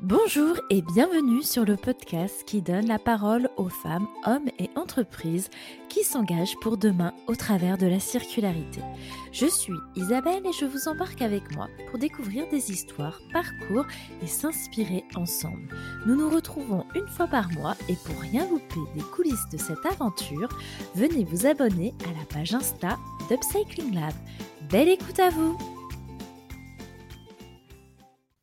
Bonjour et bienvenue sur le podcast qui donne la parole aux femmes, hommes et entreprises qui s'engagent pour demain au travers de la circularité. Je suis Isabelle et je vous embarque avec moi pour découvrir des histoires, parcours et s'inspirer ensemble. Nous nous retrouvons une fois par mois et pour rien louper des coulisses de cette aventure, venez vous abonner à la page Insta d'Upcycling Lab. Belle écoute à vous!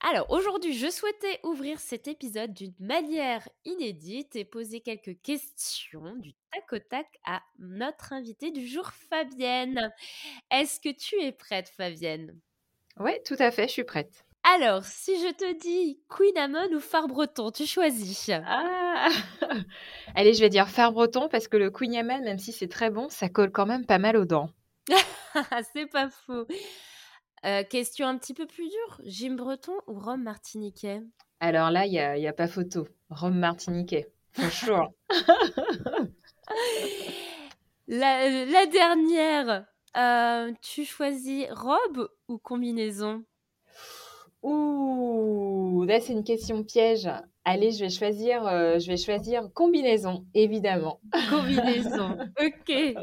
Alors aujourd'hui, je souhaitais ouvrir cet épisode d'une manière inédite et poser quelques questions du tac au tac à notre invitée du jour, Fabienne. Est-ce que tu es prête, Fabienne? Oui, tout à fait, je suis prête. Alors, si je te dis Queen Amon ou phare breton, tu choisis Ah Allez, je vais dire phare breton parce que le Queen Amon, même si c'est très bon, ça colle quand même pas mal aux dents. c'est pas faux. Euh, question un petit peu plus dure. Jim Breton ou Rome Martiniquais? Alors là, il n'y a, y a, pas photo. Rome Martiniquais. Bonjour. la, la, dernière, euh, tu choisis robe ou combinaison? Ouh, là c'est une question piège. Allez, je vais choisir, euh, je vais choisir combinaison, évidemment. Combinaison, ok.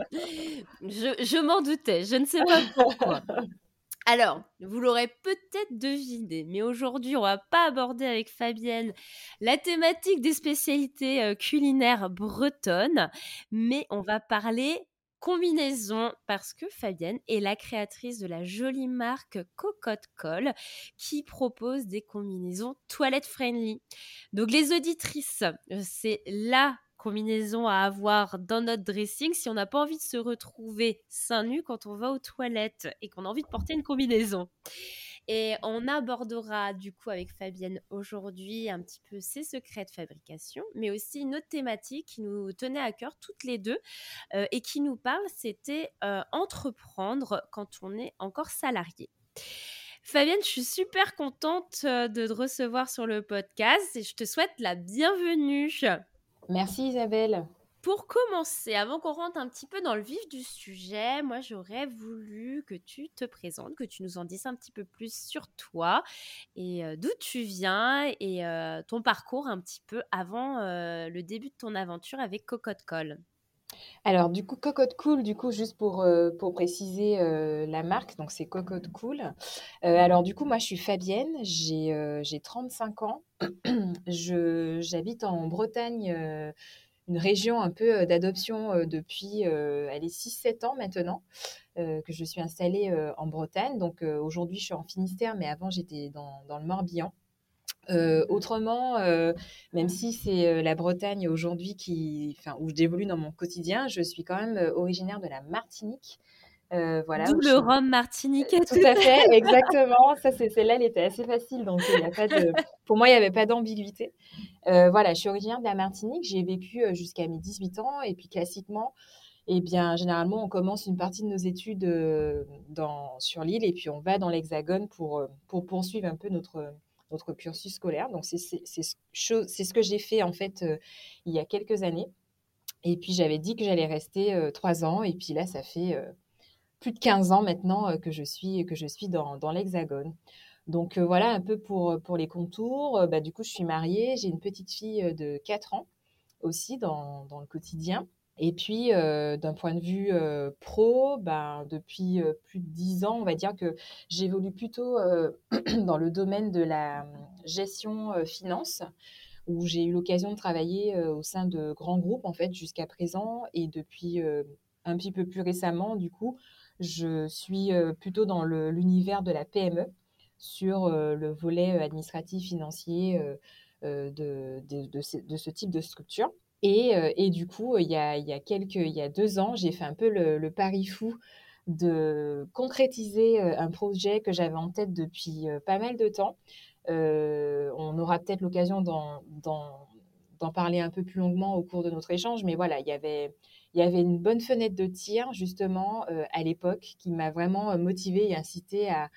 Je, je m'en doutais, je ne sais pas pourquoi. Alors, vous l'aurez peut-être deviné, mais aujourd'hui, on va pas aborder avec Fabienne la thématique des spécialités euh, culinaires bretonnes, mais on va parler combinaison parce que Fabienne est la créatrice de la jolie marque Cocotte Colle qui propose des combinaisons toilette friendly. Donc les auditrices, euh, c'est là combinaison à avoir dans notre dressing si on n'a pas envie de se retrouver seins nus quand on va aux toilettes et qu'on a envie de porter une combinaison. Et on abordera du coup avec Fabienne aujourd'hui un petit peu ses secrets de fabrication, mais aussi une autre thématique qui nous tenait à cœur toutes les deux euh, et qui nous parle, c'était euh, entreprendre quand on est encore salarié. Fabienne, je suis super contente euh, de te recevoir sur le podcast et je te souhaite la bienvenue. Merci Isabelle. Pour commencer, avant qu'on rentre un petit peu dans le vif du sujet, moi j'aurais voulu que tu te présentes, que tu nous en dises un petit peu plus sur toi et euh, d'où tu viens et euh, ton parcours un petit peu avant euh, le début de ton aventure avec Cocotte Colle. Alors, du coup, Cocotte Cool, du coup, juste pour, pour préciser la marque, donc c'est Cocotte Cool. alors, du coup, moi, je suis Fabienne, j'ai j'ai 35 ans. J'habite en Bretagne, une région un peu d'adoption depuis est 6-7 ans maintenant, que je suis installée en Bretagne. Donc, aujourd'hui, je suis en Finistère, mais avant, j'étais dans, dans le Morbihan. Euh, autrement, euh, même si c'est euh, la Bretagne aujourd'hui qui, enfin, où j'évolue dans mon quotidien, je suis quand même originaire de la Martinique. voilà, D'où le rhum martinique. Tout à fait, exactement. Ça, c'est celle-là, elle était assez facile, donc il y a pas de, pour moi, il n'y avait pas d'ambiguïté. voilà, je suis originaire de la Martinique. J'ai vécu jusqu'à mes 18 ans, et puis classiquement, eh bien, généralement, on commence une partie de nos études dans, sur l'île, et puis on va dans l'Hexagone pour, pour poursuivre un peu notre cursus scolaire. Donc, c'est ce que j'ai fait en fait euh, il y a quelques années. Et puis, j'avais dit que j'allais rester euh, trois ans. Et puis là, ça fait euh, plus de 15 ans maintenant que je suis, que je suis dans, dans l'Hexagone. Donc, voilà un peu pour, pour les contours. Bah, du coup, je suis mariée. J'ai une petite fille de 4 ans aussi dans, dans le quotidien. Et puis, euh, d'un point de vue euh, pro, ben, depuis euh, plus de dix ans, on va dire que j'évolue plutôt dans le domaine de la gestion finance, où j'ai eu l'occasion de travailler au sein de grands groupes, en fait, jusqu'à présent. Et depuis un petit peu plus récemment, du coup, je suis plutôt dans l'univers de la PME, sur le volet administratif financier de, ce type de structure. Et, euh, et, du coup, il y, a, deux ans, j'ai fait un peu le, pari fou de concrétiser euh, un projet que j'avais en tête depuis euh, pas mal de temps. on aura peut-être l'occasion d'en parler un peu plus longuement au cours de notre échange, mais voilà, il y avait, il y avait une bonne fenêtre de tir justement à l'époque qui m'a vraiment motivée et incitée à,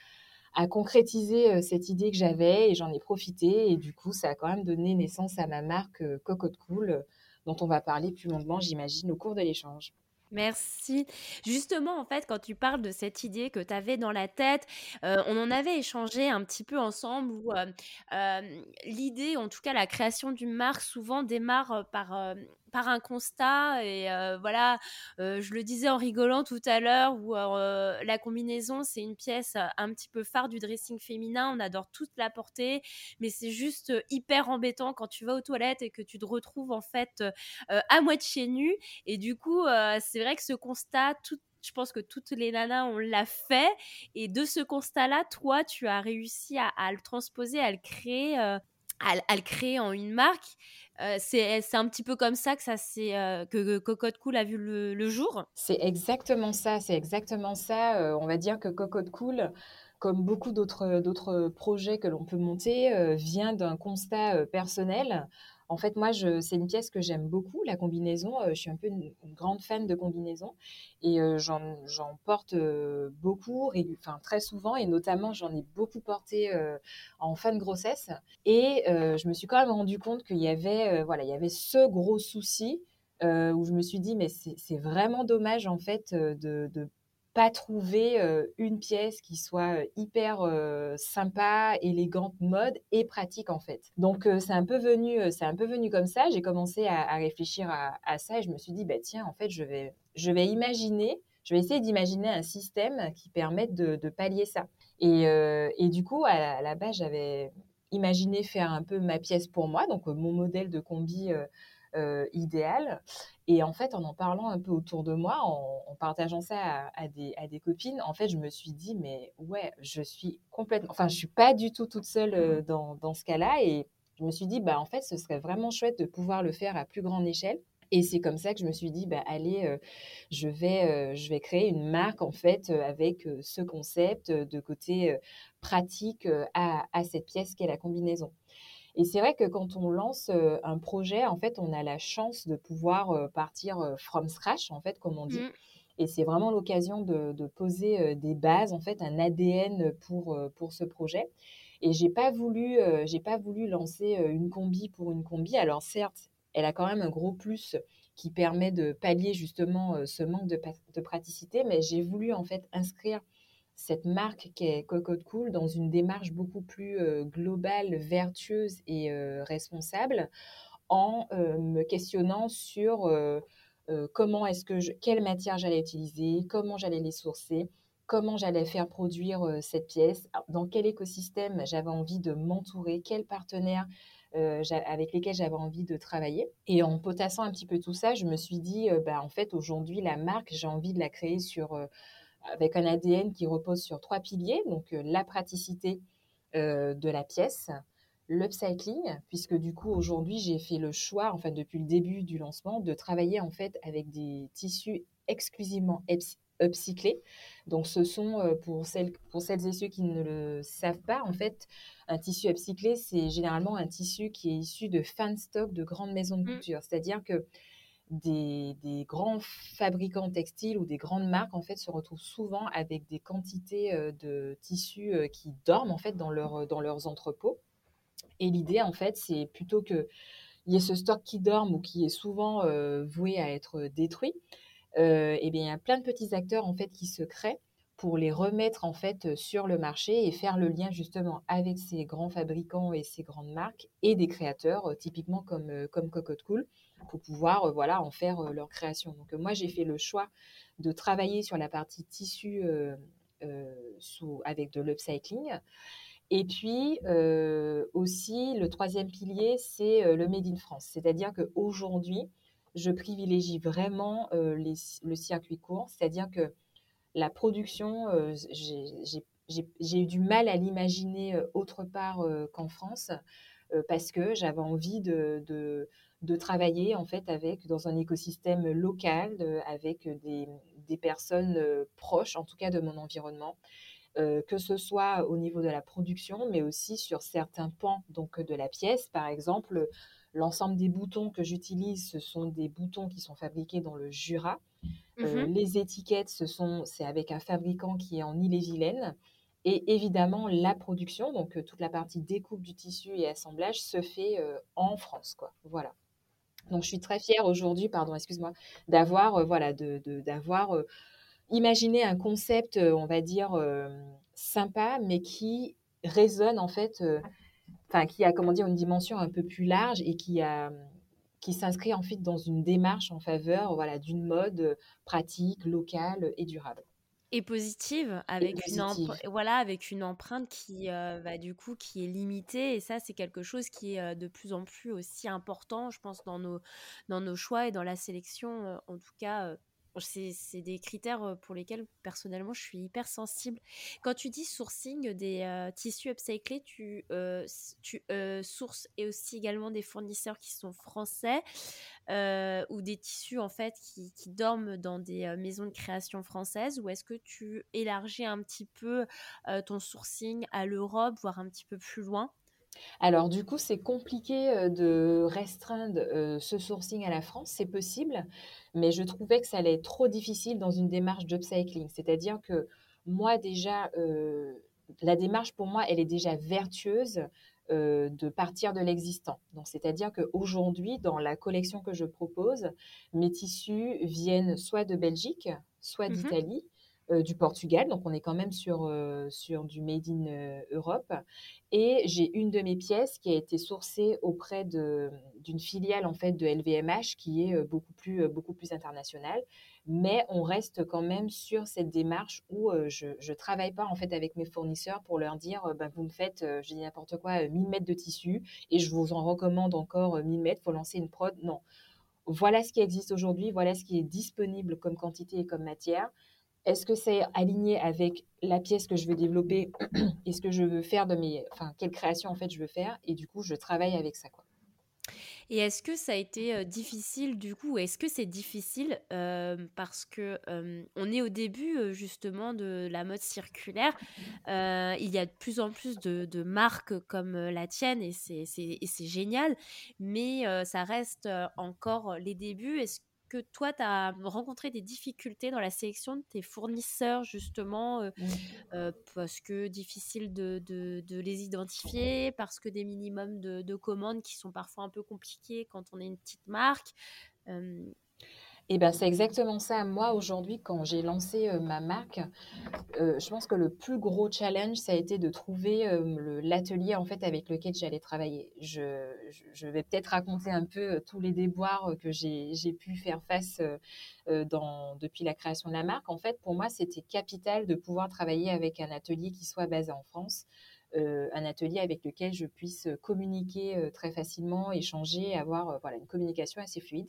à concrétiser cette idée que j'avais et j'en ai profité et du coup ça a quand même donné naissance à ma marque Cocotte Cool dont on va parler plus longuement, j'imagine, au cours de l'échange. Merci. Justement, en fait, quand tu parles de cette idée que tu avais dans la tête, euh, on en avait échangé un petit peu ensemble où euh, euh, l'idée, en tout cas la création d'une marque, souvent démarre par par un constat et voilà, je le disais en rigolant tout à l'heure où la combinaison c'est une pièce un petit peu phare du dressing féminin, on adore toute la porter, mais c'est juste hyper embêtant quand tu vas aux toilettes et que tu te retrouves en fait à moitié nu et du coup c'est vrai que ce constat je pense que toutes les nanas, on l'a fait. Et de ce constat-là, toi, tu as réussi à, le transposer, à le créer, à, le créer en une marque. Euh, c'est un petit peu comme ça que ça euh, que, Cocotte Cool a vu le, jour. C'est exactement ça, c'est exactement ça. Euh, on va dire que Cocotte Cool, comme beaucoup d'autres projets que l'on peut monter, vient d'un constat personnel en fait, moi, c'est une pièce que j'aime beaucoup, la combinaison. Je suis un peu une, grande fan de combinaison et j'en porte beaucoup, enfin très souvent, et notamment j'en ai beaucoup porté en fin de grossesse. Et je me suis quand même rendu compte qu'il y avait, voilà, il y avait ce gros souci où je me suis dit, mais c'est vraiment dommage en fait de pas trouver une pièce qui soit hyper sympa, élégante, mode et pratique en fait. Donc c'est un peu venu, c'est un peu venu comme ça. J'ai commencé à, réfléchir à, ça et je me suis dit bah tiens en fait je vais, je vais imaginer, je vais essayer d'imaginer un système qui permette de, pallier ça. Et, et, du coup à la, base j'avais imaginé faire un peu ma pièce pour moi, donc mon modèle de combi euh, idéal. Et en fait, en en parlant un peu autour de moi, en, partageant ça à, des, à, des, copines, en fait, je me suis dit, mais ouais, je suis complètement, enfin, je suis pas du tout toute seule euh, mmh. dans, dans ce cas-là. Et je me suis dit, bah, en fait, ce serait vraiment chouette de pouvoir le faire à plus grande échelle. Et c'est comme ça que je me suis dit, bah, allez, euh, je, vais, je vais créer une marque, en fait, avec ce concept de côté pratique à, à cette pièce qui est la combinaison. Et c'est vrai que quand on lance un projet, en fait, on a la chance de pouvoir partir from scratch, en fait, comme on dit. Mmh. Et c'est vraiment l'occasion de, poser des bases, en fait, un ADN pour, pour ce projet. Et j'ai pas voulu, j'ai pas voulu lancer une combi pour une combi. Alors certes, elle a quand même un gros plus qui permet de pallier justement ce manque de, de praticité, mais j'ai voulu en fait inscrire cette marque qui est Cocotte Cool dans une démarche beaucoup plus globale, vertueuse et responsable en me questionnant sur comment est-ce que je, quelle matière j'allais utiliser, comment j'allais les sourcer, comment j'allais faire produire cette pièce, dans quel écosystème j'avais envie de m'entourer, quels partenaires avec lesquels j'avais envie de travailler. Et en potassant un petit peu tout ça, je me suis dit, bah, en fait, aujourd'hui, la marque, j'ai envie de la créer sur avec un ADN qui repose sur trois piliers, donc euh, la praticité euh, de la pièce, l'upcycling, puisque du coup aujourd'hui j'ai fait le choix, enfin depuis le début du lancement, de travailler en fait avec des tissus exclusivement upcyclés. Donc ce sont euh, pour celles, pour celles et ceux qui ne le savent pas, en fait, un tissu upcyclé, c'est généralement un tissu qui est issu de fan stock de grandes maisons de mmh. couture. C'est-à-dire que des, grands fabricants textiles ou des grandes marques en fait se retrouvent souvent avec des quantités euh, de tissus euh, qui dorment en fait dans, leur, dans leurs entrepôts. Et l'idée en fait c'est plutôt que il y ait ce stock qui dorme ou qui est souvent euh, voué à être détruit, et eh bien il y a plein de petits acteurs en fait qui se créent pour les remettre en fait sur le marché et faire le lien justement avec ces grands fabricants et ces grandes marques et des créateurs typiquement comme, comme Cocotte Cool pour pouvoir voilà, en faire leur création. Donc moi, j'ai fait le choix de travailler sur la partie tissu sous, avec de l'upcycling. Et puis aussi, le troisième pilier, c'est le Made in France. C'est-à-dire qu'aujourd'hui, je privilégie vraiment le circuit court. C'est-à-dire que la production, j'ai eu du mal à l'imaginer autre part qu'en France parce que j'avais envie de travailler en fait avec dans un écosystème local avec des, des personnes euh, proches en tout cas de mon environnement euh, que ce soit au niveau de la production mais aussi sur certains pans donc de la pièce par exemple l'ensemble des boutons que j'utilise ce sont des boutons qui sont fabriqués dans le Jura euh, mmh les étiquettes ce sont c'est avec un fabricant qui est en Ille-et-Vilaine et évidemment, la production, donc toute la partie découpe du tissu et assemblage, se fait en France. Quoi. Voilà. Donc, je suis très fière aujourd'hui, pardon, excuse-moi, d'avoir, voilà, de, d'avoir imaginé un concept, on va dire, sympa, mais qui résonne en fait, enfin, qui a, comment dire, une dimension un peu plus large et qui a qui s'inscrit en fait dans une démarche en faveur voilà, d'une mode pratique, locale et durable et positive avec une voilà avec une empreinte qui va du coup qui est limitée et ça c'est quelque chose qui est de plus en plus aussi important je pense dans nos dans nos choix et dans la sélection en tout cas c'est des critères pour lesquels personnellement je suis hyper sensible. Quand tu dis sourcing des tissus upcyclés, tu, sources et aussi également des fournisseurs qui sont français ou des tissus en fait qui, qui dorment dans des maisons de création françaises ou est-ce que tu élargis un petit peu ton sourcing à l'Europe, voire un petit peu plus loin? Alors du coup, c'est compliqué de restreindre ce sourcing à la France, c'est possible, mais je trouvais que ça allait être trop difficile dans une démarche d'upcycling. C'est-à-dire que moi déjà, la démarche pour moi, elle est déjà vertueuse de partir de l'existant. Donc c'est-à-dire qu'aujourd'hui, dans la collection que je propose, mes tissus viennent soit de Belgique, soit mmh d'Italie. Euh, du Portugal, donc on est quand même sur, euh, sur du Made in euh, Europe. Et j'ai une de mes pièces qui a été sourcée auprès d'une filiale en fait de LVMH qui est beaucoup plus, beaucoup plus internationale. Mais on reste quand même sur cette démarche où je ne travaille pas en fait avec mes fournisseurs pour leur dire bah, vous me faites, je dis n'importe quoi, 1000 mètres de tissu et je vous en recommande encore 1000 mètres, faut lancer une prod. Non. Voilà ce qui existe aujourd'hui, voilà ce qui est disponible comme quantité et comme matière. Est-ce que c'est aligné avec la pièce que je veux développer et ce que je veux faire de mes, enfin, quelle création en fait je veux faire et du coup je travaille avec ça quoi. Et est-ce que ça a été difficile du coup Est-ce que c'est difficile parce que on est au début justement de la mode circulaire Il y a de plus en plus de, marques comme la tienne et c'est génial, mais ça reste encore les débuts. Que toi, tu as rencontré des difficultés dans la sélection de tes fournisseurs, justement, mmh. parce que difficile de, de, les identifier, parce que des minimums de, de, commandes qui sont parfois un peu compliqués quand on est une petite marque. Eh ben, c'est exactement ça. Moi, aujourd'hui, quand j'ai lancé ma marque, je pense que le plus gros challenge, ça a été de trouver l'atelier en fait avec lequel j'allais travailler. Je, je vais peut-être raconter un peu tous les déboires que j'ai pu faire face dans, depuis la création de la marque. En fait, pour moi, c'était capital de pouvoir travailler avec un atelier qui soit basé en France. Euh, un atelier avec lequel je puisse communiquer euh, très facilement, échanger, avoir euh, voilà, une communication assez fluide.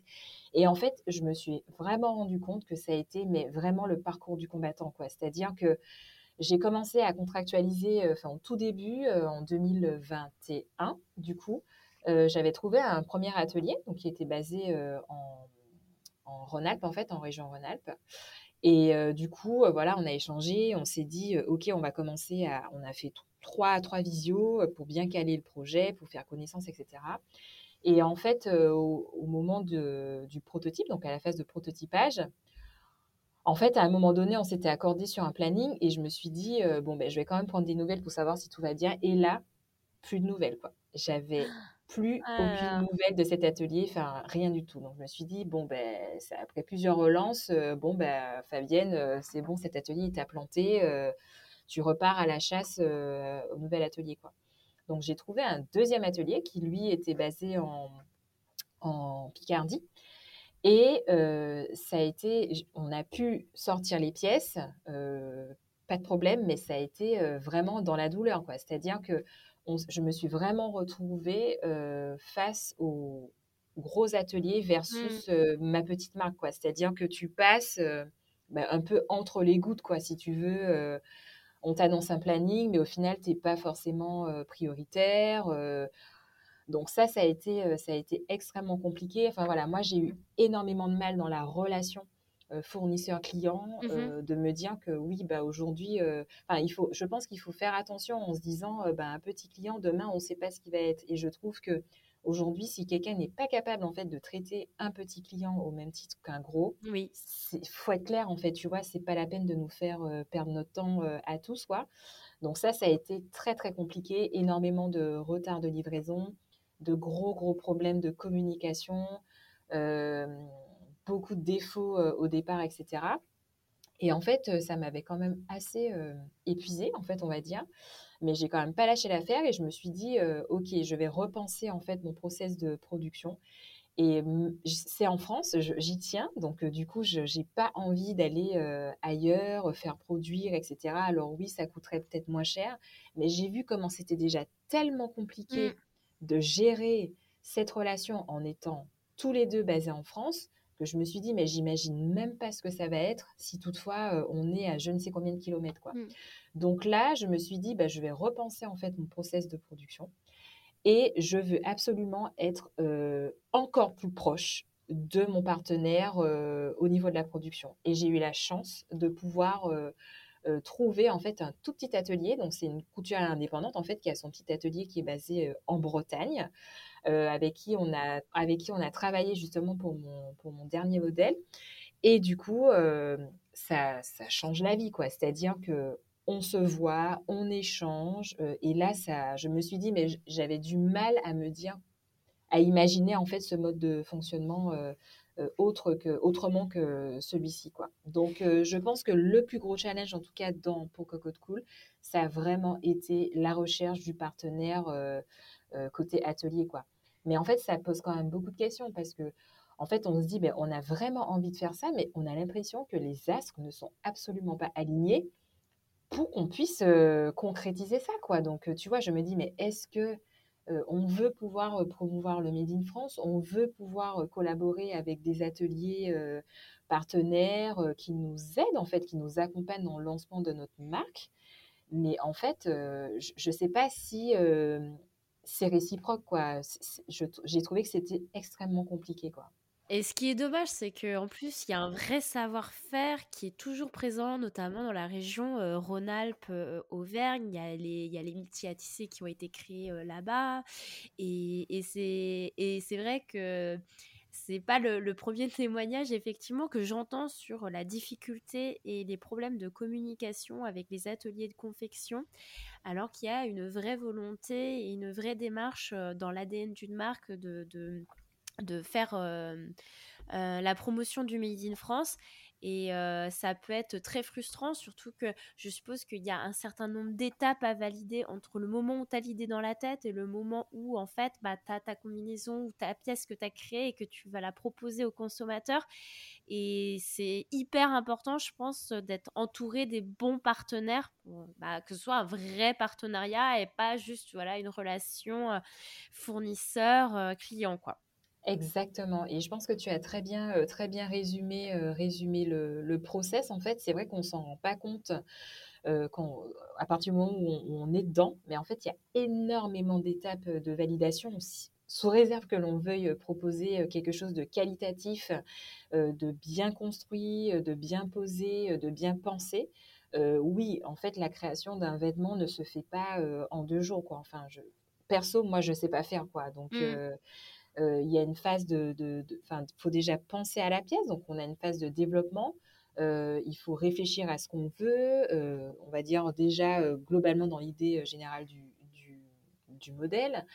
Et en fait, je me suis vraiment rendu compte que ça a été mais vraiment le parcours du combattant. C'est-à-dire que j'ai commencé à contractualiser enfin, au tout début, en 2021, du coup. J'avais trouvé un premier atelier donc, qui était basé en, en Rhône-Alpes, en fait, en région Rhône-Alpes. Et du coup, voilà, on a échangé, on s'est dit, OK, on va commencer à. On a fait trois, trois visios pour bien caler le projet, pour faire connaissance, etc. Et en fait, au, moment du prototype, donc à la phase de prototypage, en fait, à un moment donné, on s'était accordé sur un planning et je me suis dit, bon, ben, je vais quand même prendre des nouvelles pour savoir si tout va bien. Et là, plus de nouvelles, quoi. J'avais plus aucune nouvelle de cet atelier, enfin rien du tout. Donc je me suis dit bon ben après plusieurs relances, euh, bon ben Fabienne, euh, c'est bon cet atelier il t'a planté, euh, tu repars à la chasse au nouvel atelier quoi. Donc j'ai trouvé un deuxième atelier qui lui était basé en, en Picardie. Et ça a été, on a pu sortir les pièces, pas de problème, mais ça a été vraiment dans la douleur. C'est-à-dire que je me suis vraiment retrouvée face aux gros ateliers versus mmh. ma petite marque. C'est-à-dire que tu passes bah, un peu entre les gouttes, quoi, si tu veux. On t'annonce un planning, mais au final, tu n'es pas forcément prioritaire. donc ça, ça a, été, ça a été extrêmement compliqué. Enfin voilà, moi, j'ai eu énormément de mal dans la relation euh, fournisseur-client, mmh euh, de me dire que oui, bah, aujourd'hui, euh, il faut, je pense qu'il faut faire attention en se disant, bah, un petit client, demain, on ne sait pas ce qu'il va être. Et je trouve que aujourd'hui, si quelqu'un n'est pas capable en fait de traiter un petit client au même titre qu'un gros, oui, il faut être clair en fait, tu vois, c'est pas la peine de nous faire perdre notre temps à tous, quoi. Donc ça, ça a été très très compliqué, énormément de retard de livraison, de gros gros problèmes de communication. beaucoup de défauts au départ, etc. Et en fait, ça m'avait quand même assez épuisée, en fait, on va dire. Mais j'ai quand même pas lâché l'affaire et je me suis dit, ok, je vais repenser en fait mon process de production. Et c'est en France, j'y tiens, donc du coup, je n'ai pas envie d'aller ailleurs, faire produire, etc. Alors oui, ça coûterait peut-être moins cher, mais j'ai vu comment c'était déjà tellement compliqué mmh. de gérer cette relation en étant tous les deux basés en France que je me suis dit, mais j'imagine même pas ce que ça va être si toutefois on est à je ne sais combien de kilomètres. Quoi. Mmh. Donc là, je me suis dit, bah, je vais repenser en fait mon process de production et je veux absolument être encore plus proche de mon partenaire au niveau de la production. Et j'ai eu la chance de pouvoir trouver en fait un tout petit atelier. Donc c'est une couturière indépendante en fait qui a son petit atelier qui est basé en Bretagne. Euh, avec, qui on a, avec qui on a travaillé justement pour mon, pour mon dernier modèle. Et du coup, euh, ça, ça, change la vie, quoi. C'est-à-dire que on se voit, on échange. Euh, et là, ça, je me suis dit, mais j'avais du mal à me dire, à imaginer en fait ce mode de fonctionnement autre que, autrement que celui-ci, quoi. Donc, je pense que le plus gros challenge, en tout cas dans pour Cocotte Cool, ça a vraiment été la recherche du partenaire côté atelier, quoi. Mais en fait, ça pose quand même beaucoup de questions parce que, en fait, on se dit, ben, on a vraiment envie de faire ça, mais on a l'impression que les astres ne sont absolument pas alignés pour qu'on puisse concrétiser ça, quoi. Donc, tu vois, je me dis, mais est-ce que on veut pouvoir promouvoir le Made in France, on veut pouvoir collaborer avec des ateliers partenaires qui nous aident, en fait, qui nous accompagnent dans le lancement de notre marque? Mais en fait, je ne sais pas si c'est réciproque, quoi. J'ai trouvé que c'était extrêmement compliqué, quoi. Et ce qui est dommage, c'est qu'en plus, il y a un vrai savoir-faire qui est toujours présent, notamment dans la région euh, Rhône-Alpes, euh, Auvergne. Il y a les, il y a les qui ont été créés euh, là-bas. Et, et c'est vrai que c'est pas le, premier témoignage effectivement que j'entends sur la difficulté et les problèmes de communication avec les ateliers de confection, alors qu'il y a une vraie volonté et une vraie démarche euh, dans l'ADN d'une marque de, faire euh, euh, la promotion du Made in France et ça peut être très frustrant, surtout que je suppose qu'il y a un certain nombre d'étapes à valider entre le moment où tu as l'idée dans la tête et le moment où, en fait, bah, tu as ta combinaison ou ta pièce que tu as créée et que tu vas la proposer au consommateur. Et c'est hyper important, je pense, d'être entouré des bons partenaires, bah, que ce soit un vrai partenariat et pas juste voilà, une relation fournisseur-client. quoi. Exactement. Et je pense que tu as très bien, très bien résumé, résumé le, le, process. En fait, c'est vrai qu'on ne s'en rend pas compte euh, quand, à partir du moment où on, est dedans. Mais en fait, il y a énormément d'étapes de validation, sous réserve que l'on veuille proposer quelque chose de qualitatif, de bien construit, de bien posé, de bien pensé. oui, en fait, la création d'un vêtement ne se fait pas en deux jours. Quoi. Enfin, je, perso, moi, je ne sais pas faire. Quoi. Donc, mmh. Euh, il y a une phase de, il faut déjà penser à la pièce, donc on a une phase de développement. Euh, il faut réfléchir à ce qu'on veut, euh, on va dire déjà globalement dans l'idée générale du, du, modèle.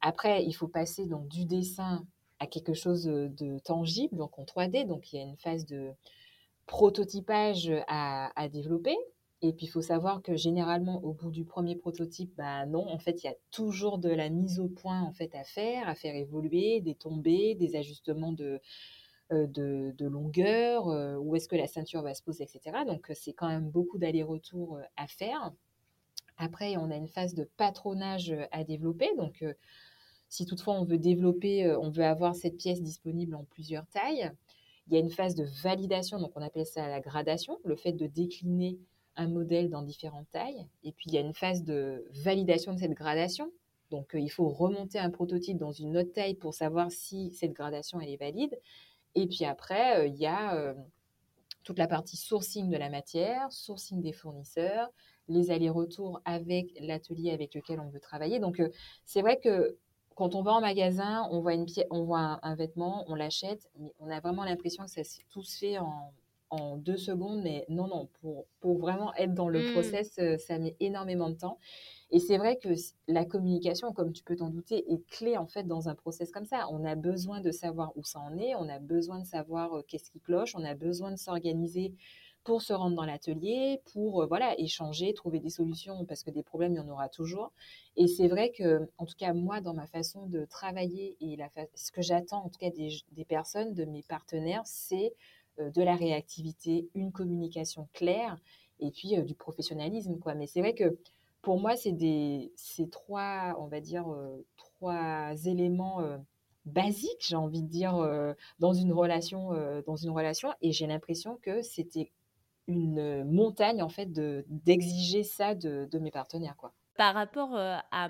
Après, il faut passer donc du dessin à quelque chose de tangible, donc en 3D. Donc il y a une phase de prototypage à, à développer. Et puis, il faut savoir que généralement, au bout du premier prototype, bah non, en fait, il y a toujours de la mise au point en fait à faire, à faire évoluer, des tombées, des ajustements de, euh, de, longueur, euh, où est-ce que la ceinture va se poser, etc. Donc, c'est quand même beaucoup d'allers-retours euh, à faire. Après, on a une phase de patronage à développer. Donc, si toutefois on veut développer, on veut avoir cette pièce disponible en plusieurs tailles, il y a une phase de validation, donc on appelle ça la gradation, le fait de décliner un modèle dans différentes tailles. Et puis, il y a une phase de validation de cette gradation. Donc, euh, il faut remonter un prototype dans une autre taille pour savoir si cette gradation elle est valide. Et puis après, euh, il y a euh, toute la partie sourcing de la matière, sourcing des fournisseurs, les allers-retours avec l'atelier avec lequel on veut travailler. Donc, c'est vrai que quand on va en magasin, on voit, une pièce, on voit un, vêtement, on l'achète, mais on a vraiment l'impression que ça tout fait en, en deux secondes, mais non, non, pour, pour vraiment être dans le mmh. process, ça met énormément de temps. Et c'est vrai que la communication, comme tu peux t'en douter, est clé en fait dans un process comme ça. On a besoin de savoir où ça en est, on a besoin de savoir qu'est-ce qui cloche, on a besoin de s'organiser pour se rendre dans l'atelier, pour voilà échanger, trouver des solutions parce que des problèmes il y en aura toujours. Et c'est vrai que, en tout cas moi dans ma façon de travailler et la ce que j'attends en tout cas des, des, personnes, de mes partenaires, c'est de la réactivité, une communication claire et puis du professionnalisme quoi. Mais c'est vrai que pour moi, c'est ces trois, on va dire, euh, trois éléments euh, basiques, j'ai envie de dire, euh, dans une relation, dans une relation. Et j'ai l'impression que c'était une montagne en fait de d'exiger ça de, de, mes partenaires, quoi. Par rapport à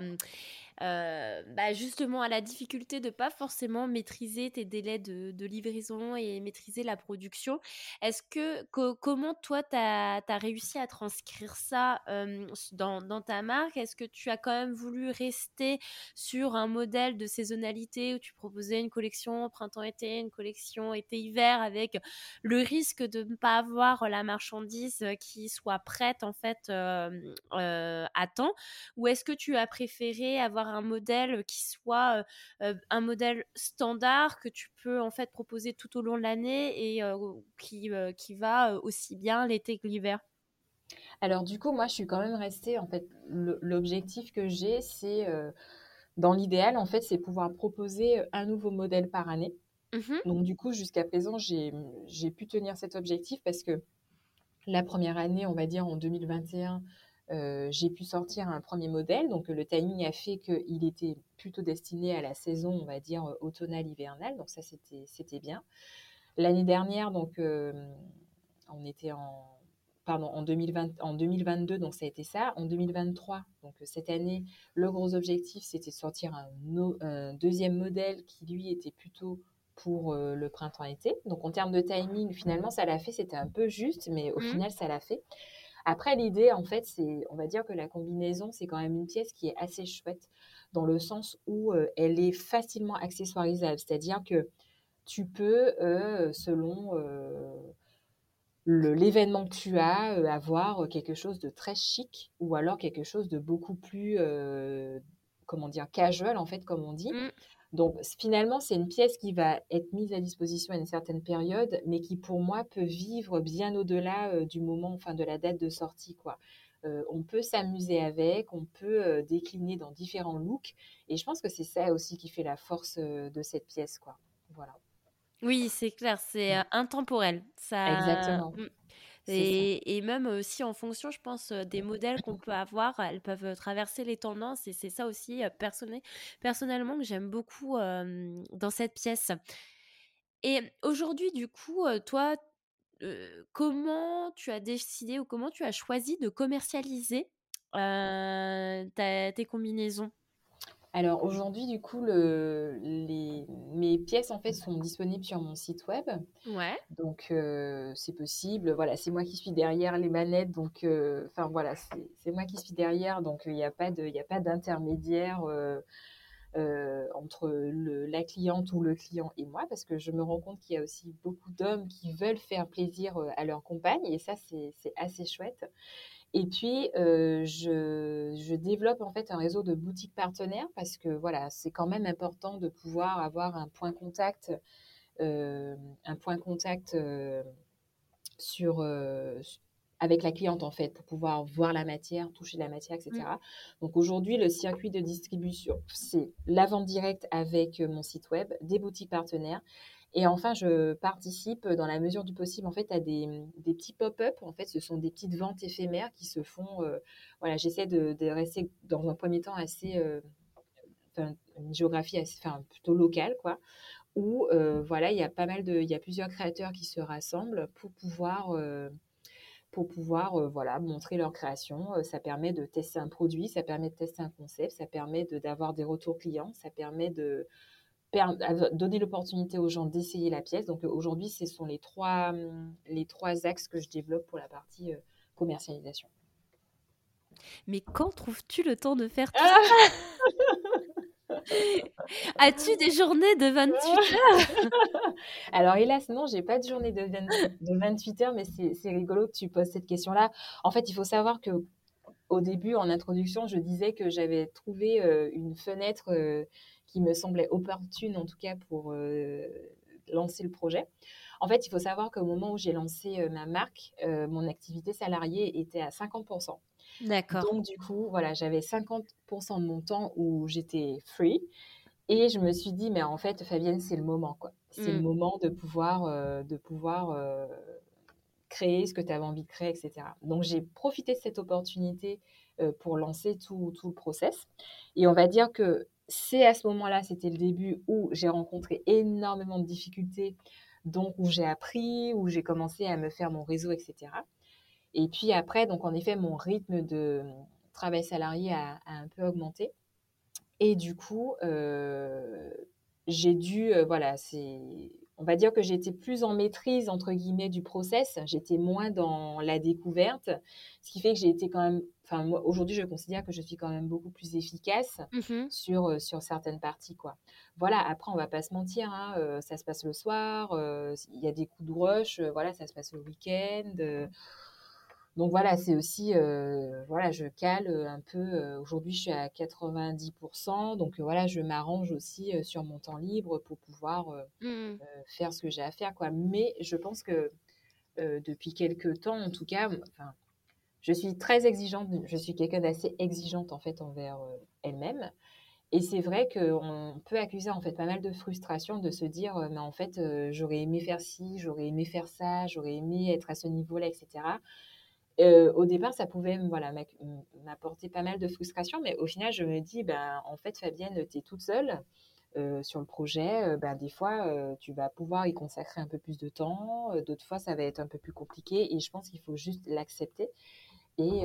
euh, bah, justement à la difficulté de pas forcément maîtriser tes délais de, livraison et maîtriser la production. Est-ce que, comment toi, tu as, réussi à transcrire ça dans, dans, ta marque? Est-ce que tu as quand même voulu rester sur un modèle de saisonnalité où tu proposais une collection printemps-été, une collection été-hiver avec le risque de ne pas avoir la marchandise qui soit prête en fait à temps? Ou est-ce que tu as préféré avoir un modèle qui soit un modèle standard que tu peux en fait proposer tout au long de l'année et qui, qui va aussi bien l'été que l'hiver? Alors du coup, moi, je suis quand même restée, en fait, l'objectif que j'ai, c'est, dans l'idéal, en fait, c'est pouvoir proposer un nouveau modèle par année. Mmh Donc du coup, jusqu'à présent, j'ai pu tenir cet objectif parce que la première année, on va dire en 2021, euh, j'ai pu sortir un premier modèle. Donc, le timing a fait qu'il était plutôt destiné à la saison, on va dire, euh, automnale-hivernale. Donc, ça, c'était bien. L'année dernière, donc, euh, on était en, pardon, en, 2020, en 2022, donc ça a été ça. En 2023, donc cette année, le gros objectif, c'était de sortir un, deuxième modèle qui, lui, était plutôt pour le printemps-été. Donc, en termes de timing, finalement, ça l'a fait. C'était un peu juste, mais au mmh. final, ça l'a fait. Après, l'idée, en fait, c'est, on va dire que la combinaison, c'est quand même une pièce qui est assez chouette dans le sens où euh, elle est facilement accessoirisable. C'est-à-dire que tu peux, euh, selon euh, l'événement que tu as, avoir quelque chose de très chic ou alors quelque chose de beaucoup plus, comment dire, casual, en fait, comme on dit. Mmh. Donc finalement, c'est une pièce qui va être mise à disposition à une certaine période, mais qui pour moi peut vivre bien au-delà euh, du moment, enfin de la date de sortie, quoi. Euh, on peut s'amuser avec, on peut euh, décliner dans différents looks, et je pense que c'est ça aussi qui fait la force de cette pièce, quoi. Voilà. Oui, c'est clair, c'est mmh. intemporel. Ça... Exactement. Et, même aussi en fonction, je pense, des modèles qu'on peut avoir, elles peuvent traverser les tendances et c'est ça aussi personnellement que j'aime beaucoup dans cette pièce. Et aujourd'hui, du coup, toi, comment tu as décidé ou comment tu as choisi de commercialiser tes combinaisons? Alors aujourd'hui, du coup, le, les, mes pièces en fait sont disponibles sur mon site web. Ouais. Donc euh, c'est possible. Voilà, c'est moi qui suis derrière les manettes. Donc, euh, enfin voilà, c'est moi qui suis derrière. Donc il n'y a pas de, il a pas d'intermédiaire. Euh, entre le, la cliente ou le client et moi, parce que je me rends compte qu'il y a aussi beaucoup d'hommes qui veulent faire plaisir à leur compagne, et ça, c'est assez chouette. Et puis, euh, je, je, développe en fait un réseau de boutiques partenaires parce que voilà, c'est quand même important de pouvoir avoir un point contact, euh, un point contact euh, sur, avec la cliente en fait pour pouvoir voir la matière, toucher la matière, etc. Mmh. Donc aujourd'hui, le circuit de distribution, c'est la vente directe avec mon site web, des boutiques partenaires et enfin, je participe dans la mesure du possible en fait à des, des petits pop-up. En fait, ce sont des petites ventes éphémères qui se font. Euh, voilà, j'essaie de, rester dans un premier temps assez, euh, une géographie enfin, plutôt locale, quoi. Où euh, voilà, il y a pas mal de, il y a plusieurs créateurs qui se rassemblent pour pouvoir pour pouvoir voilà, montrer leur création. ça permet de tester un produit, ça permet de tester un concept, ça permet d'avoir des retours clients, ça permet de, donner l'opportunité aux gens d'essayer la pièce. Donc aujourd'hui, ce sont les trois, hum, les trois axes que je développe pour la partie euh, commercialisation. Mais quand trouves-tu le temps de faire tout ah ça? As-tu des journées de 28 heures? Alors, hélas, non, j'ai pas de journée de, de 28 heures, mais c'est rigolo que tu poses cette question-là. En fait, il faut savoir que au début, en introduction, je disais que j'avais trouvé euh, une fenêtre euh, qui me semblait opportune, en tout cas pour euh, lancer le projet. En fait, il faut savoir qu'au moment où j'ai lancé ma marque, mon activité salariée était à 50%. D'accord. Donc, du coup, voilà, j'avais 50% de mon temps où j'étais free. Et je me suis dit, mais en fait, Fabienne, c'est le moment, quoi. C'est le mmh. moment de pouvoir, de pouvoir créer ce que tu avais envie de créer, etc. Donc, j'ai profité de cette opportunité euh, pour lancer tout, tout, le process. Et on va dire que c'est à ce moment-là, c'était le début où j'ai rencontré énormément de difficultés, donc où j'ai appris, où j'ai commencé à me faire mon réseau, etc. Et puis après, donc en effet, mon rythme de travail salarié a, un peu augmenté. Et du coup, euh, j'ai dû, euh, voilà, c'est on va dire que j'étais plus en maîtrise, entre guillemets, du process. J'étais moins dans la découverte, ce qui fait que j'ai été quand même, enfin, moi, aujourd'hui, je considère que je suis quand même beaucoup plus efficace mmh sur, euh, sur certaines parties, quoi. Voilà, après, on va pas se mentir, hein, euh, ça se passe le soir, euh, il y a des coups de rush, voilà, ça se passe le week-end. Donc voilà, c'est aussi, euh, voilà, je cale un peu. Euh, aujourd'hui, je suis à 90%, donc euh, voilà, je m'arrange aussi sur mon temps libre pour pouvoir mmh. faire ce que j'ai à faire, quoi. Mais je pense que depuis quelques temps, en tout cas, enfin, je suis très exigeante. Je suis quelqu'un d'assez exigeante en fait envers elle-même. Et c'est vrai qu'on peut accuser en fait pas mal de frustration de se dire, mais en fait, j'aurais aimé faire ci, j'aurais aimé faire ça, j'aurais aimé être à ce niveau-là, etc. Euh, au départ, ça pouvait voilà, m'apporter pas mal de frustration, mais au final, je me dis, ben, en fait, Fabienne, tu es toute seule euh, sur le projet. Euh, ben, des fois, tu vas pouvoir y consacrer un peu plus de temps, d'autres fois, ça va être un peu plus compliqué, et je pense qu'il faut juste l'accepter et,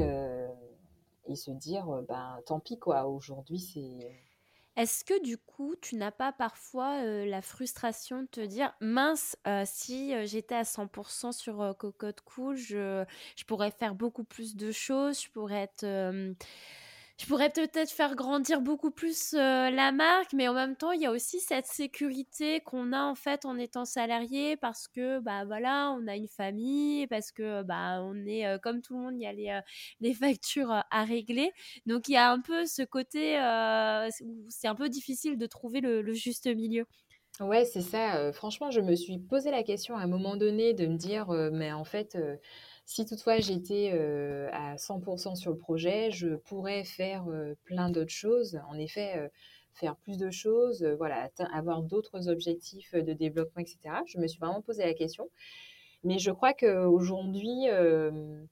et se dire, ben, tant pis, quoi, aujourd'hui, c'est est-ce que du coup, tu n'as pas parfois la frustration de te dire mince, si j'étais à 100% sur Cocotte Cool, je, je, pourrais faire beaucoup plus de choses, je pourrais être je pourrais peut-être faire grandir beaucoup plus euh, la marque, mais en même temps, il y a aussi cette sécurité qu'on a en fait en étant salarié parce que bah voilà, on a une famille, parce que bah on est euh, comme tout le monde, il y a les, euh, factures à régler. Donc il y a un peu ce côté où c'est un peu difficile de trouver le, le juste milieu. Ouais, c'est ça. franchement, je me suis posé la question à un moment donné de me dire, mais en fait si toutefois j'étais à 100% sur le projet, je pourrais faire plein d'autres choses. En effet, faire plus de choses, voilà, avoir d'autres objectifs de développement, etc. Je me suis vraiment posé la question. Mais je crois qu'aujourd'hui, euh,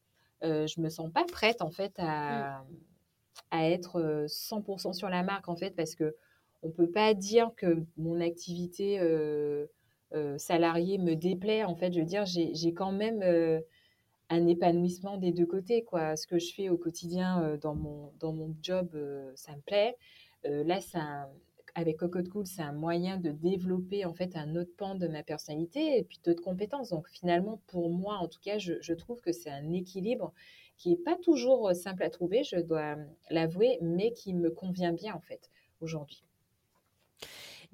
je me sens pas prête en fait à, mmh. à être 100% sur la marque en fait parce que on peut pas dire que mon activité salariée me déplaît. En fait, je veux dire, j'ai quand même un épanouissement des deux côtés. Quoi. Ce que je fais au quotidien dans, mon, dans mon job, ça me plaît. Là, avec Cocotte Cool, c'est un moyen de développer en fait un autre pan de ma personnalité et puis d'autres compétences. Donc finalement, pour moi, en tout cas, je, je trouve que c'est un équilibre qui n'est pas toujours simple à trouver, je dois l'avouer, mais qui me convient bien en fait aujourd'hui.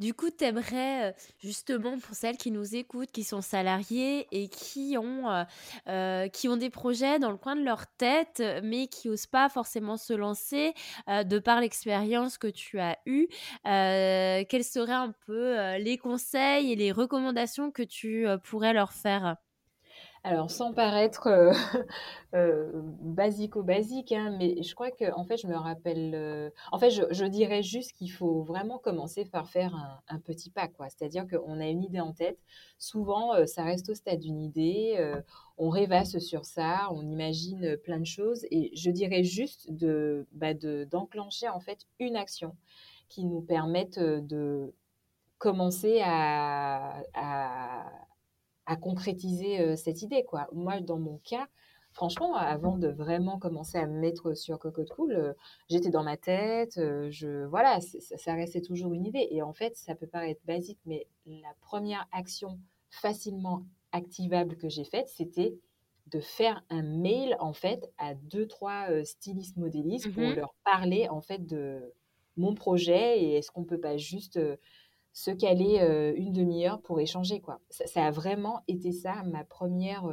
Du coup, tu aimerais justement pour celles qui nous écoutent, qui sont salariées et qui ont, euh, euh, qui ont des projets dans le coin de leur tête, mais qui n'osent pas forcément se lancer euh, de par l'expérience que tu as eue, quels seraient un peu les conseils et les recommandations que tu pourrais leur faire? Alors, sans paraître euh, euh, basico-basique, hein, mais je crois que, en fait, je me rappelle. Euh, en fait, je, dirais juste qu'il faut vraiment commencer par faire un, petit pas, quoi. C'est-à-dire qu'on a une idée en tête. Souvent, ça reste au stade d'une idée. on rêvasse sur ça, on imagine plein de choses. Et je dirais juste de, bah, d'enclencher, en fait, une action qui nous permette de commencer à à concrétiser cette idée. Quoi. Moi, dans mon cas, franchement, avant de vraiment commencer à me mettre sur Cocotte Cool, j'étais dans ma tête, je, voilà, ça, restait toujours une idée. Et en fait, ça peut paraître basique, mais la première action facilement activable que j'ai faite, c'était de faire un mail en fait à deux trois stylistes modélistes pour mmh leur parler en fait de mon projet et est-ce qu'on peut pas juste se caler une demi-heure pour échanger quoi. Ça, a vraiment été ça ma première,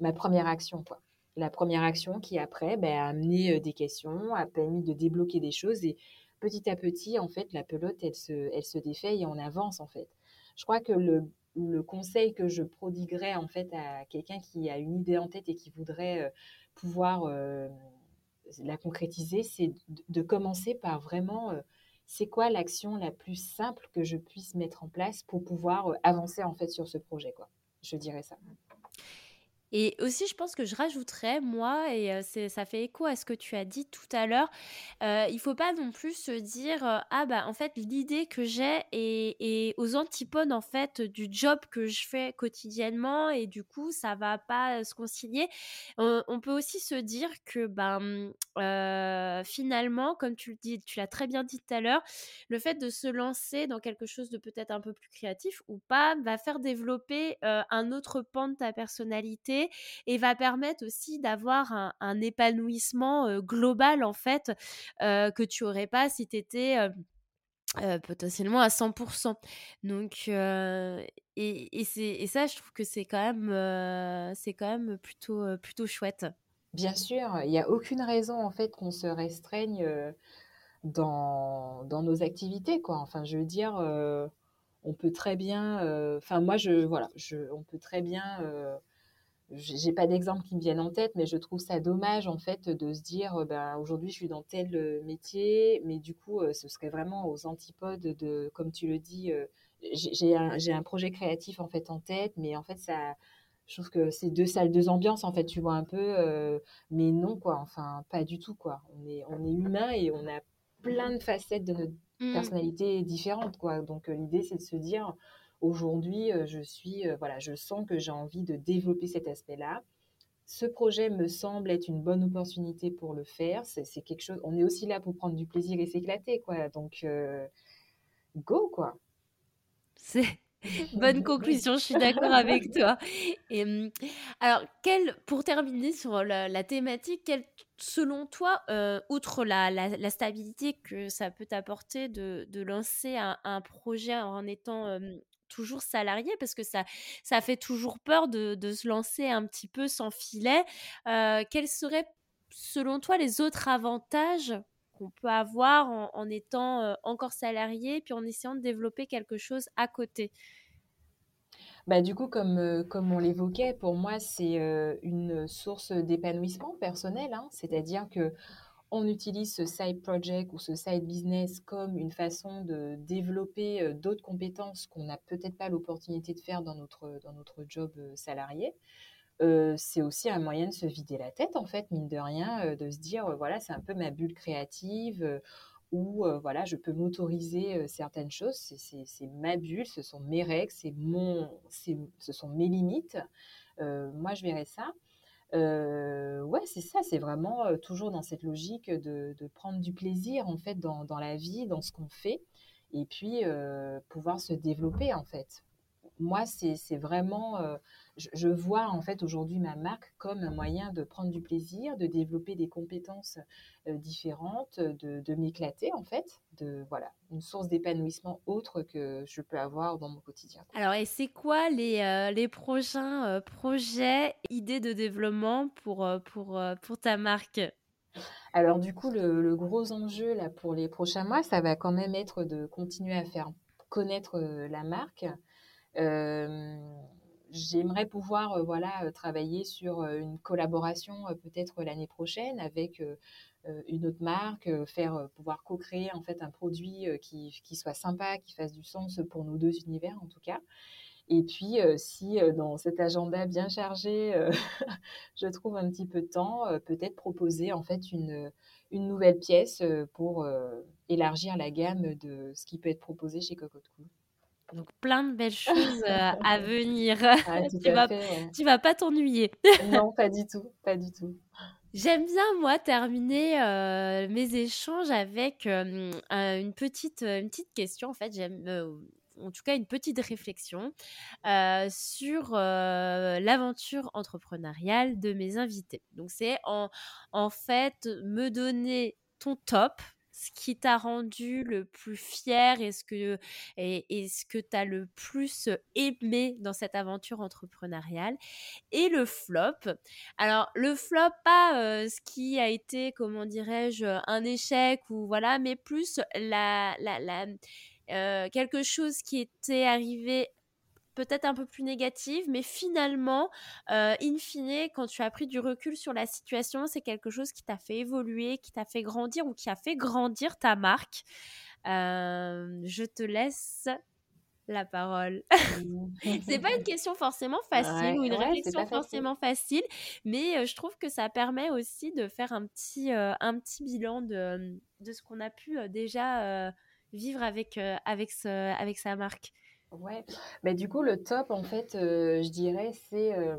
ma première action quoi. La première action qui après ben, a amené des questions, a permis de débloquer des choses et petit à petit en fait la pelote elle se, elle se défait et on avance en fait. Je crois que le, le conseil que je prodiguerais en fait à quelqu'un qui a une idée en tête et qui voudrait pouvoir la concrétiser, c'est de, commencer par vraiment c'est quoi l'action la plus simple que je puisse mettre en place pour pouvoir avancer en fait sur ce projet quoi? Je dirais ça. Et aussi, je pense que je rajouterais, moi, et ça fait écho à ce que tu as dit tout à l'heure, il faut pas non plus se dire ah bah en fait l'idée que j'ai est, aux antipodes en fait du job que je fais quotidiennement et du coup ça va pas se concilier. On, peut aussi se dire que ben finalement, comme tu tu l'as très bien dit tout à l'heure, le fait de se lancer dans quelque chose de peut-être un peu plus créatif ou pas va faire développer un autre pan de ta personnalité et va permettre aussi d'avoir un, épanouissement global en fait que tu aurais pas si tu étais potentiellement à 100%. Donc, et, et, ça, je trouve que c'est quand même, quand même plutôt, plutôt chouette. Bien sûr, il n'y a aucune raison en fait qu'on se restreigne dans, dans nos activités, quoi. Enfin, je veux dire, on peut très bien, enfin moi, je, voilà, je, on peut très bien j'ai pas d'exemple qui me viennent en tête, mais je trouve ça dommage en fait de se dire euh, ben, aujourd'hui je suis dans tel euh, métier, mais du coup euh, ce serait vraiment aux antipodes de, comme tu le dis, j'ai un, un, projet créatif en fait en tête, mais en fait ça, je trouve que c'est deux salles, deux ambiances en fait, tu vois un peu, mais non quoi, enfin pas du tout quoi. On est, on est humain et on a plein de facettes de notre mmh. personnalité différentes quoi. Donc l'idée c'est de se dire Aujourd'hui, euh, je suis, euh, voilà, je sens que j'ai envie de développer cet aspect-là. Ce projet me semble être une bonne opportunité pour le faire. C'est quelque chose. On est aussi là pour prendre du plaisir et s'éclater, quoi. Donc, euh, go, quoi. C'est bonne conclusion. Je suis d'accord avec toi. Et hum, alors, quel, pour terminer sur la, thématique, quel, selon toi, outre la, la, stabilité que ça peut t'apporter de, de, lancer un, un, projet en étant hum, toujours salarié parce que ça, ça fait toujours peur de, se lancer un petit peu sans filet. Euh, quels seraient, selon toi, les autres avantages qu'on peut avoir en, étant euh, encore salarié puis en essayant de développer quelque chose à côté? Bah, du coup, comme, euh, comme on l'évoquait, pour moi, c'est une source d'épanouissement personnel. Hein. C'est-à-dire que on utilise ce side project ou ce side business comme une façon de développer euh, d'autres compétences qu'on n'a peut-être pas l'opportunité de faire dans notre, dans notre job euh, salarié. Euh, c'est aussi un moyen de se vider la tête, en fait, mine de rien, de se dire, voilà, c'est un peu ma bulle créative, où, voilà, je peux m'autoriser certaines choses, c'est ma bulle, ce sont mes règles, c'est mon, ce sont mes limites. moi, je verrais ça. Euh, ouais, c'est ça, c'est vraiment toujours dans cette logique de, prendre du plaisir en fait dans, la vie, dans ce qu'on fait, et puis pouvoir se développer en fait. Moi, c'est vraiment, je, vois en fait aujourd'hui ma marque comme un moyen de prendre du plaisir, de développer des compétences différentes, de, m'éclater en fait, de voilà, une source d'épanouissement autre que je peux avoir dans mon quotidien. Alors, et c'est quoi les, les prochains projets, idées de développement pour, pour, pour ta marque? Alors du coup, le, gros enjeu là pour les prochains mois, ça va quand même être de continuer à faire connaître la marque, j'aimerais pouvoir voilà travailler sur une collaboration peut-être l'année prochaine avec une autre marque, faire pouvoir co-créer en fait un produit qui, qui, soit sympa, qui fasse du sens pour nos deux univers en tout cas. Et puis, si dans cet agenda bien chargé, je trouve un petit peu de temps, peut-être proposer en fait une, une nouvelle pièce pour élargir la gamme de ce qui peut être proposé chez Coco Cool. Donc plein de belles choses euh, à venir. Ah, tu, vas, vas pas t'ennuyer. non, pas du tout, pas du tout. J'aime bien moi terminer euh, mes échanges avec euh, une petite une petite question. En fait, j'aime en tout cas une petite réflexion sur l'aventure entrepreneuriale de mes invités. Donc c'est en, en fait me donner ton top ce qui t'a rendu le plus fier et ce que et, ce que tu as le plus aimé dans cette aventure entrepreneuriale? Et le flop. Alors le flop pas ce qui a été comment dirais-je un échec ou voilà, mais plus la la, la quelque chose qui était arrivé peut-être un peu plus négative, mais finalement, euh, in fine, quand tu as pris du recul sur la situation, c'est quelque chose qui t'a fait évoluer, qui t'a fait grandir ou qui a fait grandir ta marque. Euh, je te laisse la parole. c'est pas une question forcément facile ou une réflexion forcément facile, mais euh, je trouve que ça permet aussi de faire un petit, un petit bilan de, de ce qu'on a pu déjà vivre avec, avec, ce, avec sa marque. Ouais, mais du coup, le top, en fait, euh, je dirais, c'est euh,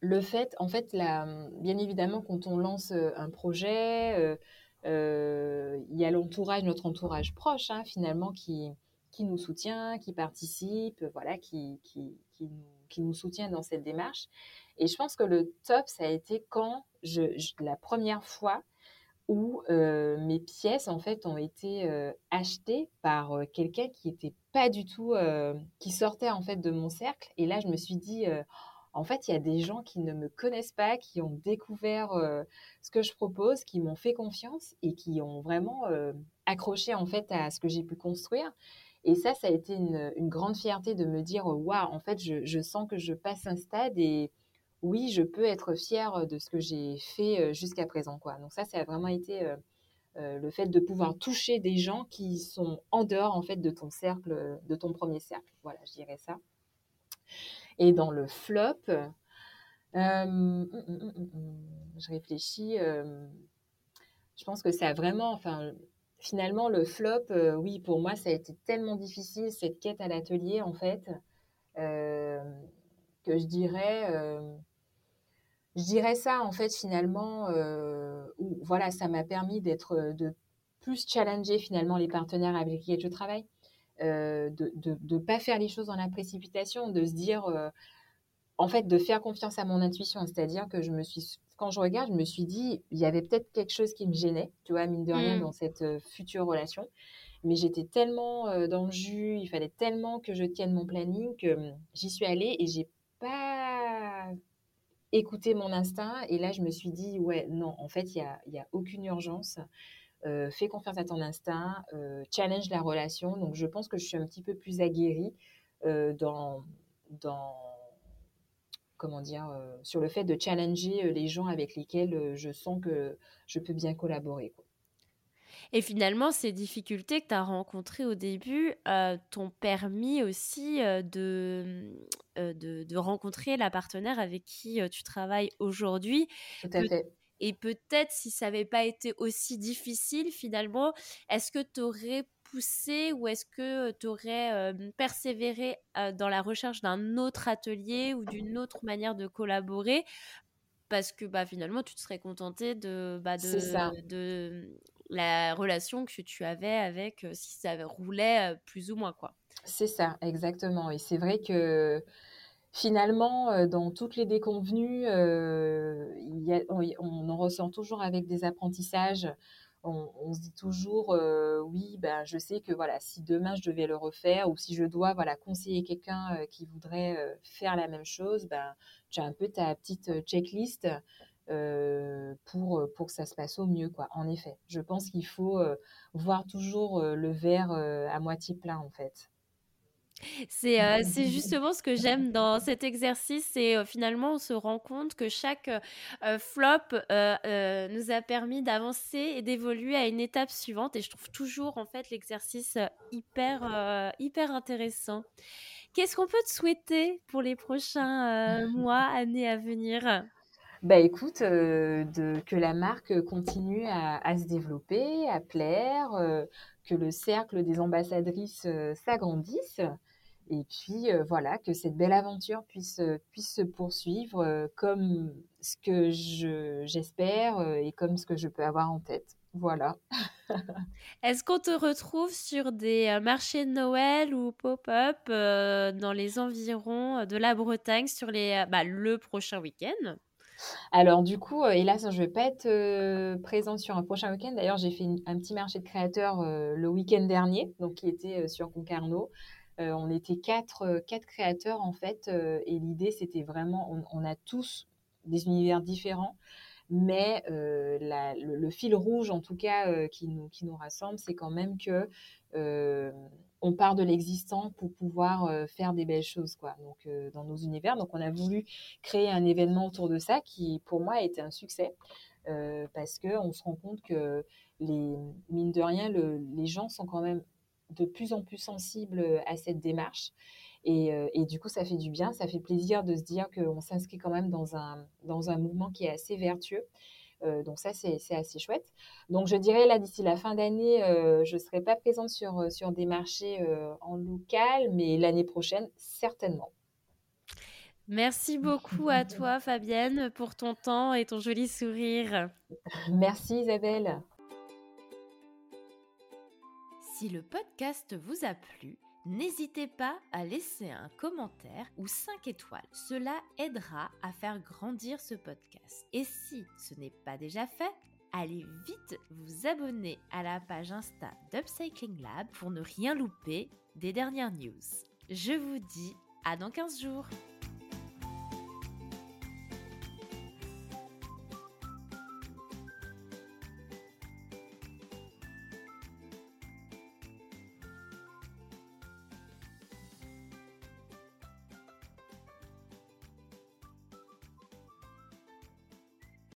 le fait, en fait, la, bien évidemment, quand on lance euh, un projet, il y a l'entourage, notre entourage proche, hein, finalement, qui, qui nous soutient, qui participe, voilà, qui, qui, qui, nous, qui nous soutient dans cette démarche. Et je pense que le top, ça a été quand, je la première fois, où mes pièces en fait ont été achetées par quelqu'un qui était pas du tout qui sortait en fait de mon cercle. Et là je me suis dit en fait il y a des gens qui ne me connaissent pas qui ont découvert ce que je propose qui m'ont fait confiance et qui ont vraiment accroché en fait à ce que j'ai pu construire. Et ça ça a été une, grande fierté de me dire waouh en fait je, je, sens que je passe un stade et oui, je peux être fière de ce que j'ai fait jusqu'à présent. Quoi. Donc ça, ça a vraiment été le fait de pouvoir toucher des gens qui sont en dehors en fait de ton cercle, de ton premier cercle. Voilà, je dirais ça. Et dans le flop, hum, hum, hum, je réfléchis. je pense que ça a vraiment, enfin, finalement, le flop, oui, pour moi, ça a été tellement difficile cette quête à l'atelier en fait. que je dirais, je dirais ça, en fait, finalement, euh, où, voilà, ça m'a permis d'être, euh, de plus challenger finalement les partenaires avec lesquels je travaille, euh, de ne pas faire les choses dans la précipitation, de se dire, en fait, de faire confiance à mon intuition. C'est-à-dire que je me suis, quand je regarde, je me suis dit, il y avait peut-être quelque chose qui me gênait, tu vois, mine de rien, mmh. dans cette future relation. Mais j'étais tellement dans le jus, il fallait tellement que je tienne mon planning que hum, j'y suis allée et j'ai pas écouter mon instinct. Et là, je me suis dit, ouais, non, en fait, il n'y a, a, aucune urgence. Fais confiance à ton instinct, challenge la relation. Donc, je pense que je suis un petit peu plus aguerrie dans, dans, comment dire, sur le fait de challenger les gens avec lesquels je sens que je peux bien collaborer. Et finalement, ces difficultés que tu as rencontrées au début euh, t'ont permis aussi euh, de, euh, de, de, rencontrer la partenaire avec qui tu travailles aujourd'hui. Tout à fait. Et peut-être si ça n'avait pas été aussi difficile, finalement, est-ce que tu aurais poussé ou est-ce que tu aurais persévéré dans la recherche d'un autre atelier ou d'une autre manière de collaborer? Parce que bah, finalement, tu te serais contenté de, bah, de, de, la relation que tu avais avec si ça roulait plus ou moins quoi. C'est ça, exactement. Et c'est vrai que finalement, dans toutes les déconvenues, y a, on, en ressent toujours avec des apprentissages. On, se dit toujours, oui, ben, je sais que voilà, si demain je devais le refaire ou si je dois voilà, conseiller quelqu'un qui voudrait faire la même chose, ben, tu as un peu ta petite checklist euh, pour, pour que ça se passe au mieux, quoi. En effet, je pense qu'il faut euh, voir toujours euh, le verre à moitié plein, en fait. C'est c'est justement ce que j'aime dans cet exercice. Et finalement, on se rend compte que chaque flop nous a permis d'avancer et d'évoluer à une étape suivante. Et je trouve toujours en fait l'exercice hyper, hyper intéressant. Qu'est-ce qu'on peut te souhaiter pour les prochains mois, années à venir? Bah écoute, euh, que la marque continue à, se développer, à plaire, euh, que le cercle des ambassadrices euh, s'agrandisse. Et puis voilà, que cette belle aventure puisse, puisse se poursuivre comme ce que je, j'espère et comme ce que je peux avoir en tête. Voilà. Est-ce qu'on te retrouve sur des marchés de Noël ou pop-up dans les environs de la Bretagne sur les, bah, le prochain week-end? Alors du coup, euh, hélas, je ne vais pas être euh, présente sur un prochain week-end. D'ailleurs, j'ai fait un petit marché de créateurs euh, le week-end dernier, donc qui était sur Concarneau. on était quatre, quatre créateurs en fait, et l'idée c'était vraiment, on, a tous des univers différents, mais le, fil rouge en tout cas qui, nous, qui nous rassemble, c'est quand même que on part de l'existant pour pouvoir faire des belles choses quoi. Donc dans nos univers, donc on a voulu créer un événement autour de ça qui pour moi a été un succès parce que on se rend compte que les mine de rien les gens sont quand même de plus en plus sensibles à cette démarche. Et, et, du coup ça fait du bien, ça fait plaisir de se dire qu'on s'inscrit quand même dans un dans un mouvement qui est assez vertueux donc ça, c'est assez chouette. Donc je dirais là, d'ici la fin d'année, euh, je ne serai pas présente sur, euh, sur des marchés en local, mais l'année prochaine, certainement. Merci beaucoup à toi, Fabienne, pour ton temps et ton joli sourire. Merci, Isabelle. Si le podcast vous a plu, N'hésitez pas à laisser un commentaire ou 5 étoiles. Cela aidera à faire grandir ce podcast. Et si ce n'est pas déjà fait, allez vite vous abonner à la page Insta d'Upcycling Lab pour ne rien louper des dernières news. Je vous dis à dans 15 jours